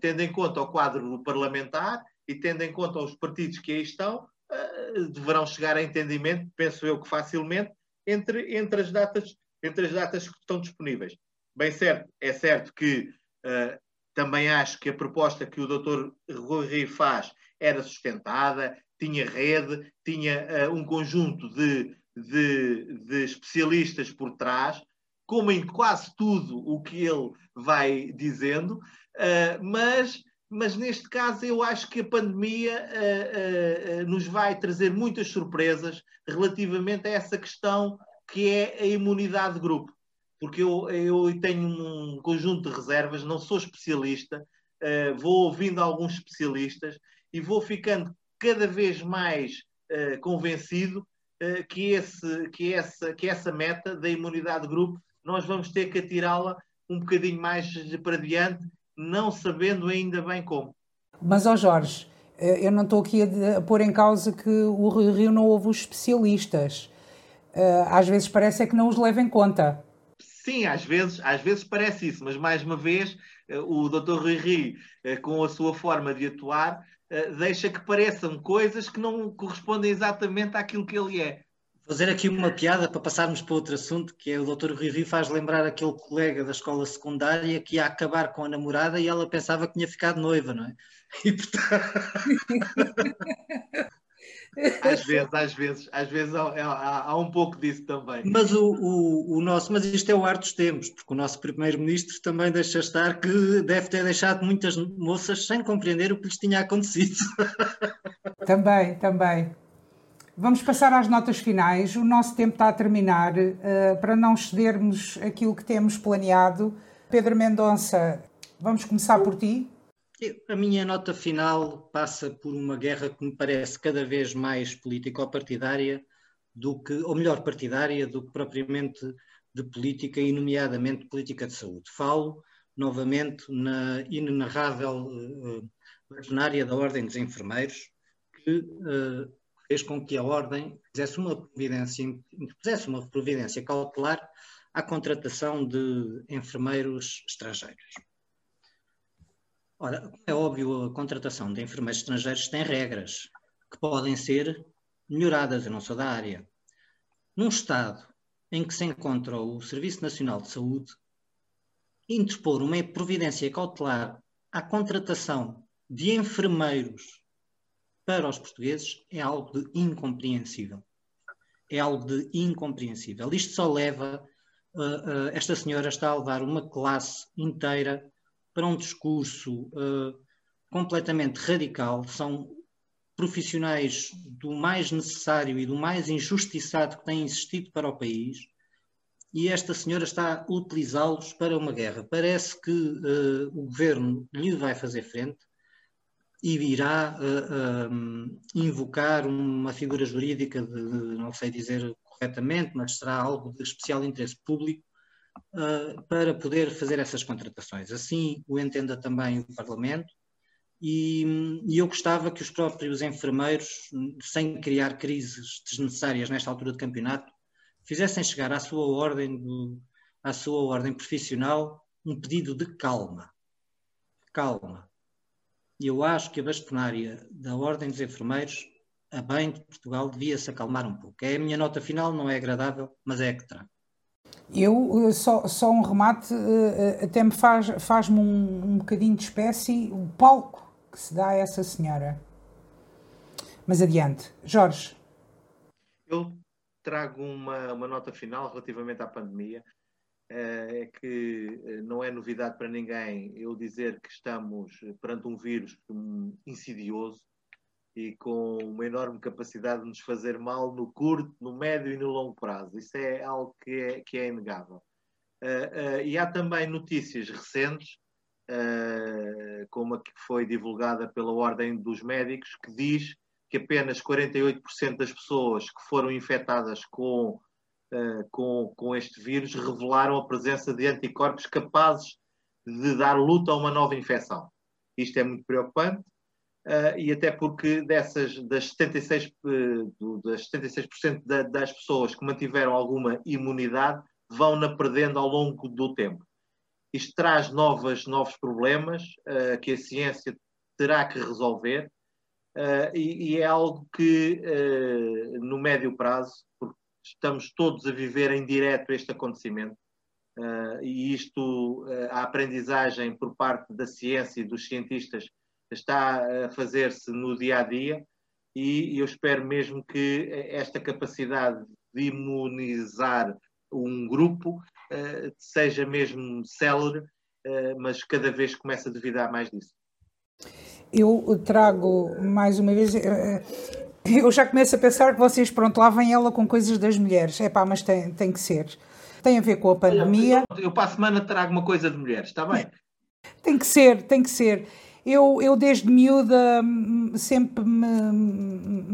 tendo em conta o quadro parlamentar e tendo em conta os partidos que aí estão, deverão chegar a entendimento, penso eu que facilmente, entre, entre, as, datas, entre as datas que estão disponíveis. Bem certo, é certo que uh, também acho que a proposta que o Dr. Rui faz era sustentada, tinha rede, tinha uh, um conjunto de, de, de, especialistas por trás, como em quase tudo o que ele vai dizendo, uh, mas, mas neste caso eu acho que a pandemia nos vai trazer muitas surpresas relativamente a essa questão que é a imunidade de grupo. Porque eu, eu tenho um conjunto de reservas, não sou especialista, vou ouvindo alguns especialistas e vou ficando cada vez mais uh, convencido uh, que, esse, que, essa, que essa meta da imunidade de grupo nós vamos ter que atirá-la um bocadinho mais para diante, não sabendo ainda bem como. Mas, ó Jorge, eu não estou aqui a, pôr em causa que o Rio não houve os especialistas. Às vezes parece é que não os leva em conta. Sim, às vezes, às vezes parece isso, mas mais uma vez o Dr. Rui Rio, com a sua forma de atuar, eh, deixa que pareçam coisas que não correspondem exatamente àquilo que ele é. Fazer aqui uma piada para passarmos para outro assunto, que é o Dr. Rui faz lembrar aquele colega da escola secundária que ia acabar com a namorada e ela pensava que tinha ficado noiva, não é? E portanto... às vezes, às vezes, às vezes há, há, há um pouco disso também. Mas o, o, o, nosso, mas isto é o ar dos tempos, porque o nosso primeiro-ministro também deixa estar que deve ter deixado muitas moças sem compreender o que lhes tinha acontecido. Também, também. Vamos passar às notas finais. O nosso tempo está a terminar. Uh, para não cedermos aquilo que temos planeado, Pedro Mendonça, vamos começar por ti. A minha nota final passa por uma guerra que me parece cada vez mais político-partidária do que, ou melhor, partidária do que propriamente de política e nomeadamente política de saúde. Falo novamente na inenarrável uh, da Ordem dos Enfermeiros, que uh, fez com que a Ordem fizesse uma providência, fizesse uma providência cautelar à contratação de enfermeiros estrangeiros. Ora, é óbvio, a contratação de enfermeiros estrangeiros tem regras que podem ser melhoradas, eu não sou da área. Num Estado em que se encontra o Serviço Nacional de Saúde interpor uma providência cautelar à contratação de enfermeiros para os portugueses é algo de incompreensível. É algo de incompreensível. Isto só leva. Uh, uh, esta senhora está a levar uma classe inteira para um discurso uh, completamente radical. São profissionais do mais necessário e do mais injustiçado que têm existido para o país e esta senhora está a utilizá-los para uma guerra. Parece que uh, o governo lhe vai fazer frente e irá uh, invocar uma figura jurídica de, não sei dizer corretamente, mas será algo de especial interesse público uh, para poder fazer essas contratações. Assim o entenda também o Parlamento e, e, eu gostava que os próprios enfermeiros, sem criar crises desnecessárias nesta altura de campeonato, fizessem chegar à sua ordem, do, à sua ordem profissional um pedido de calma. Calma. E eu acho que a bastonária da Ordem dos Enfermeiros, a bem de Portugal, devia se acalmar um pouco. É a minha nota final, não é agradável, mas é a que trago. Eu, eh, só, só um remate, eh, eh, até me faz, faz-me um, um bocadinho de espécie o palco que se dá a essa senhora. Mas adiante. Jorge. Eu trago uma, uma nota final relativamente à pandemia. É que não é novidade para ninguém eu dizer que estamos perante um vírus insidioso e com uma enorme capacidade de nos fazer mal no curto, no médio e no longo prazo. Isso é algo que é, que é inegável. Uh, uh, e há também notícias recentes, uh, como a que foi divulgada pela Ordem dos Médicos, que diz que apenas 48% das pessoas que foram infectadas com, com, com este vírus revelaram a presença de anticorpos capazes de dar luta a uma nova infecção. Isto é muito preocupante Uh, e até porque dessas das 76, uh, das 76% da, das pessoas que mantiveram alguma imunidade vão na perdendo ao longo do tempo. Isto traz novas, novos problemas uh, que a ciência terá que resolver e, e, é algo que no médio prazo, porque estamos todos a viver em direto este acontecimento, e isto, a aprendizagem por parte da ciência e dos cientistas está a fazer-se no dia a dia e eu espero mesmo que esta capacidade de imunizar um grupo uh, seja mesmo célere, uh, mas cada vez começa a duvidar mais disso. Eu trago mais uma vez. Eh, eu já começo a pensar que vocês, pronto, lá vem ela com coisas das mulheres. É pá, mas tem, tem que ser. Tem a ver com a pandemia. Eu, eu, eu para a semana trago uma coisa de mulheres, está bem? Tem que ser, tem que ser. Eu, eu desde miúda hum, sempre me,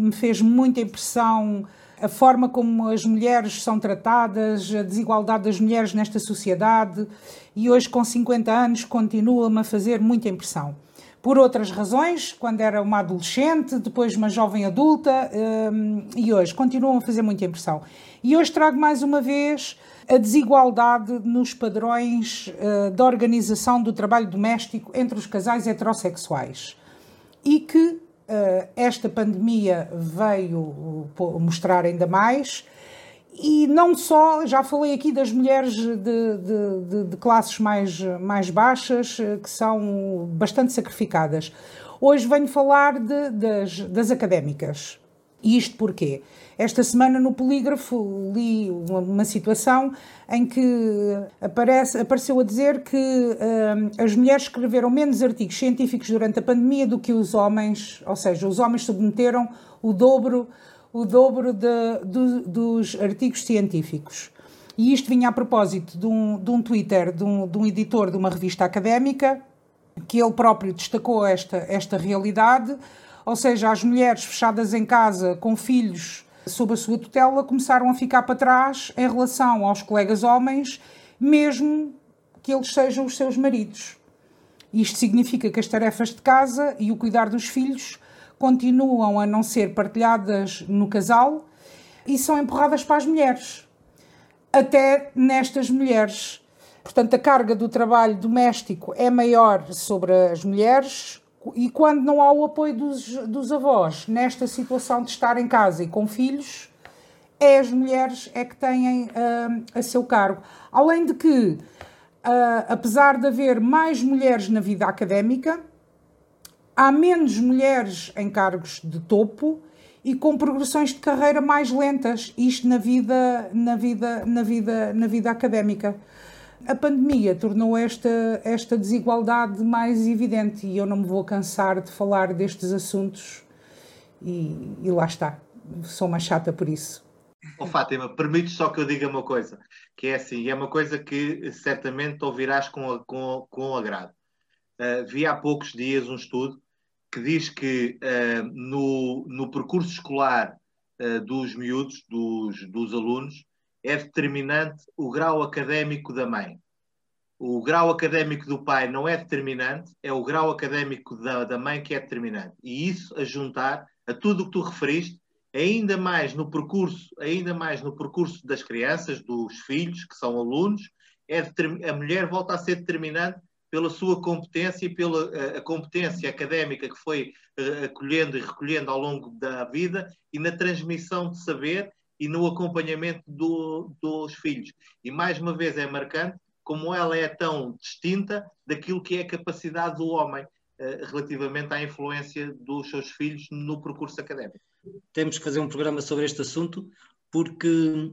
me fez muita impressão a forma como as mulheres são tratadas, a desigualdade das mulheres nesta sociedade e hoje com 50 anos continua-me a fazer muita impressão. Por outras razões, quando era uma adolescente, depois uma jovem adulta hum, e hoje continuam a fazer muita impressão. E hoje trago mais uma vez a desigualdade nos padrões uh, da organização do trabalho doméstico entre os casais heterossexuais e que uh, esta pandemia veio mostrar ainda mais. E não só, já falei aqui das mulheres de, de, de, de classes mais, mais baixas, eh, que são bastante sacrificadas. Hoje venho falar das, das académicas. E isto porquê? Esta semana no Polígrafo li uma, uma situação em que aparece, apareceu a dizer que uh, as mulheres escreveram menos artigos científicos durante a pandemia do que os homens, ou seja, os homens submeteram o dobro, o dobro de, de, dos artigos científicos. E isto vinha a propósito de um, de um Twitter de um, de um editor de uma revista académica, que ele próprio destacou esta, esta realidade, ou seja, as mulheres fechadas em casa com filhos sob a sua tutela, começaram a ficar para trás em relação aos colegas homens, mesmo que eles sejam os seus maridos. Isto significa que as tarefas de casa e o cuidar dos filhos continuam a não ser partilhadas no casal e são empurradas para as mulheres. Até nestas mulheres. Portanto, a carga do trabalho doméstico é maior sobre as mulheres, e quando não há o apoio dos, dos avós nesta situação de estar em casa e com filhos, é as mulheres é que têm uh, a seu cargo. Além de que, uh, apesar de haver mais mulheres na vida académica, há menos mulheres em cargos de topo e com progressões de carreira mais lentas, isto na vida, na vida, na vida, na vida académica. A pandemia tornou esta, esta desigualdade mais evidente e eu não me vou cansar de falar destes assuntos e, e lá está. Sou uma chata por isso. Oh, Fátima, permite só que eu diga uma coisa, que é assim, é uma coisa que certamente ouvirás com, com, com agrado. Uh, vi há poucos dias um estudo que diz que uh, no, no percurso escolar uh, dos miúdos, dos, dos alunos, é determinante o grau académico da mãe. O grau académico do pai não é determinante, é o grau académico da, da mãe que é determinante. E isso a juntar a tudo o que tu referiste, ainda mais no percurso, ainda mais no percurso das crianças, dos filhos que são alunos, é a mulher volta a ser determinante pela sua competência e pela a competência académica que foi uh, acolhendo e recolhendo ao longo da vida e na transmissão de saber e no acompanhamento do, dos filhos. E mais uma vez é marcante como ela é tão distinta daquilo que é a capacidade do homem uh, relativamente à influência dos seus filhos no percurso académico. Temos que fazer um programa sobre este assunto porque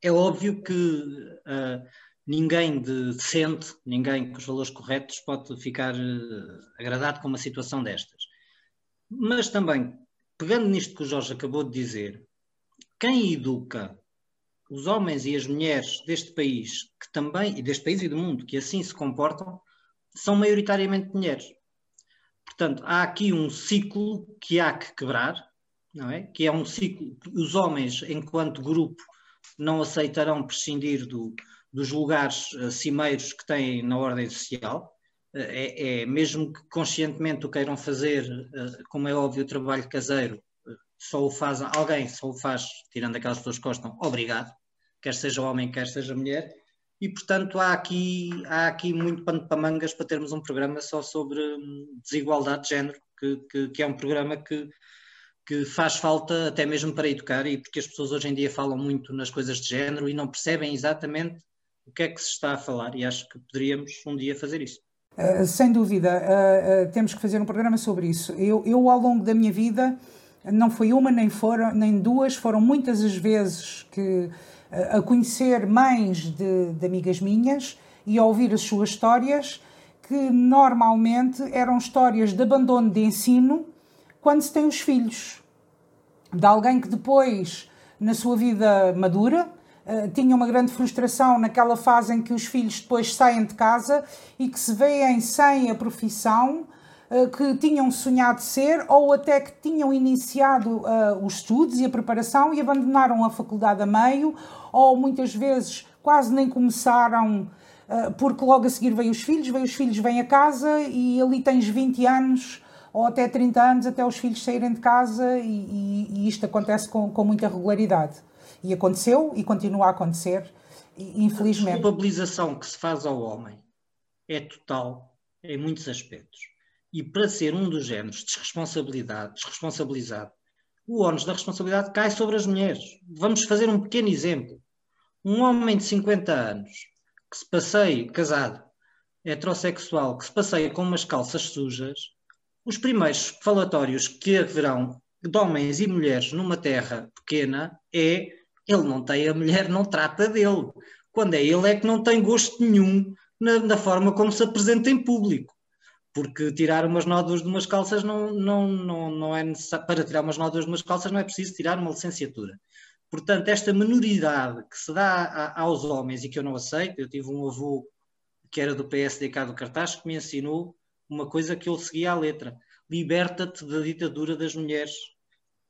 é óbvio que uh, ninguém de decente, ninguém com os valores corretos pode ficar uh, agradado com uma situação destas. Mas também, pegando nisto que o Jorge acabou de dizer, quem educa os homens e as mulheres deste país, que também, e deste país e do mundo, que assim se comportam, são maioritariamente mulheres. Portanto, há aqui um ciclo que há que quebrar, não é? Que é um ciclo que os homens, enquanto grupo, não aceitarão prescindir do, dos lugares uh, cimeiros que têm na ordem social. Uh, é, é, mesmo que conscientemente o queiram fazer, uh, como é óbvio, o trabalho caseiro, só o faz alguém, só o faz, tirando aquelas pessoas que gostam, obrigado, quer seja homem, quer seja mulher, e portanto há aqui, há aqui muito pano para mangas para termos um programa só sobre hum, desigualdade de género, que, que, que é um programa que, que faz falta até mesmo para educar e porque as pessoas hoje em dia falam muito nas coisas de género e não percebem exatamente o que é que se está a falar e acho que poderíamos um dia fazer isso. Uh, sem dúvida, uh, uh, temos que fazer um programa sobre isso. Eu, eu, ao longo da minha vida, não foi uma nem foram nem duas, foram muitas as vezes que a conhecer mães de, de amigas minhas e a ouvir as suas histórias, que normalmente eram histórias de abandono de ensino quando se tem os filhos. De alguém que depois, na sua vida madura, tinha uma grande frustração naquela fase em que os filhos depois saem de casa e que se veem sem a profissão eh, que tinham sonhado ser ou até que tinham iniciado uh, os estudos e a preparação e abandonaram a faculdade a meio ou muitas vezes quase nem começaram porque logo a seguir vêm os filhos, vêm os filhos, vêm a casa e ali tens 20 anos ou até 30 anos até os filhos saírem de casa e, e, e isto acontece com, com muita regularidade. E aconteceu e continua a acontecer, infelizmente. A culpabilização que se faz ao homem é total em muitos aspectos e para ser um dos géneros desresponsabilidade, desresponsabilizado, o ónus da responsabilidade cai sobre as mulheres. Vamos fazer um pequeno exemplo. Um homem de 50 anos que se passeie, casado, heterossexual, que se passeia com umas calças sujas, os primeiros falatórios que haverão de homens e mulheres numa terra pequena é ele não tem, a mulher não trata dele. Quando é ele é que não tem gosto nenhum na, na forma como se apresenta em público porque tirar umas nódoas de umas calças não, não, não, não é necessário, para tirar umas nódoas de umas calças não é preciso tirar uma licenciatura. Portanto, esta menoridade que se dá a, aos homens e que eu não aceito, eu tive um avô que era do PSD cá do Cartaz que me ensinou uma coisa que eu seguia à letra: liberta-te da ditadura das mulheres.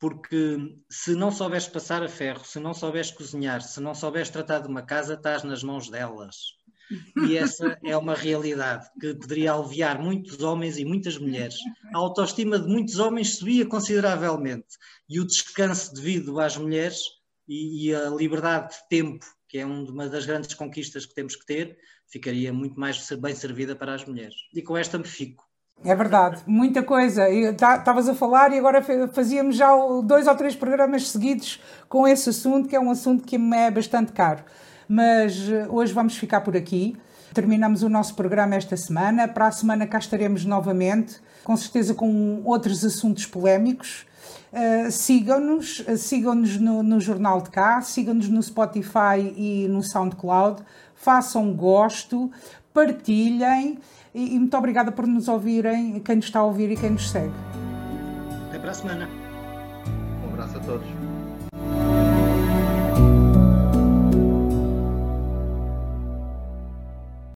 Porque se não souberes passar a ferro, se não souberes cozinhar, se não souberes tratar de uma casa, estás nas mãos delas. E essa é uma realidade que poderia aliviar muitos homens e muitas mulheres. A autoestima de muitos homens subia consideravelmente e o descanso devido às mulheres e, e a liberdade de tempo, que é uma das grandes conquistas que temos que ter, ficaria muito mais bem servida para as mulheres. E com esta me fico. É verdade, muita coisa. Estavas a falar e agora fazíamos já dois ou três programas seguidos com esse assunto, que é um assunto que me é bastante caro. Mas eh, hoje vamos ficar por aqui. Terminamos o nosso programa esta semana. Para a semana cá estaremos novamente, com certeza com outros assuntos polémicos. Uh, sigam-nos, uh, sigam-nos no, no, Jornal de Cá, sigam-nos no Spotify e no SoundCloud, façam gosto, partilhem e, e muito obrigada por nos ouvirem, quem nos está a ouvir e quem nos segue. Até para a semana. Um abraço a todos.